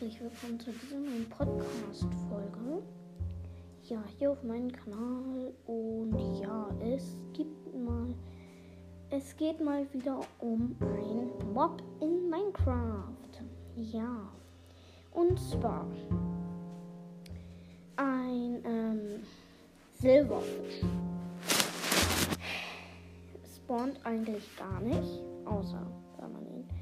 herzlich willkommen zu dieser neuen Podcast-Folge. Ja, hier auf meinem Kanal und ja, es gibt mal, es geht mal wieder um ein Mob in Minecraft. Ja, und zwar ein ähm, Silberfisch. Spawnt eigentlich gar nicht, außer wenn man ihn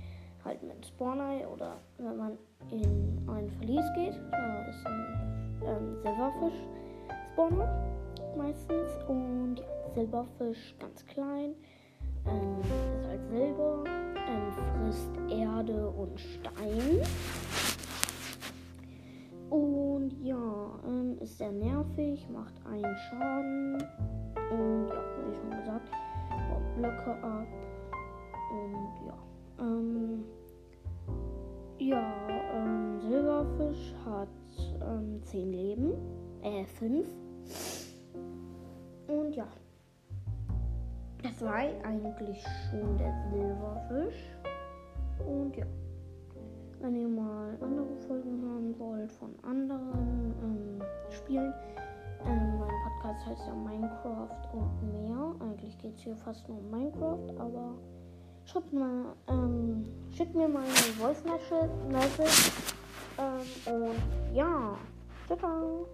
halt mit Spawner oder wenn man in ein Verlies geht. Da ist ein ähm, Silberfisch-Spawner meistens. Und ja, Silberfisch ganz klein. Ähm, ist halt Silber. Ähm, frisst Erde und Stein. Und ja, ähm, ist sehr nervig, macht einen Schaden. Und ja, wie schon gesagt, baut Blöcke ab. Und ja. Ähm, ja, ähm, Silberfisch hat ähm, 10 Leben. Äh, 5. Und ja. Das war eigentlich schon der Silberfisch. Und ja. Wenn ihr mal andere Folgen hören wollt von anderen ähm, Spielen, ähm, mein Podcast heißt ja Minecraft und mehr. Eigentlich geht es hier fast nur um Minecraft, aber schreibt mal, ähm, schickt mir mal eine Voice Message. Ähm, und ja, ciao. ciao.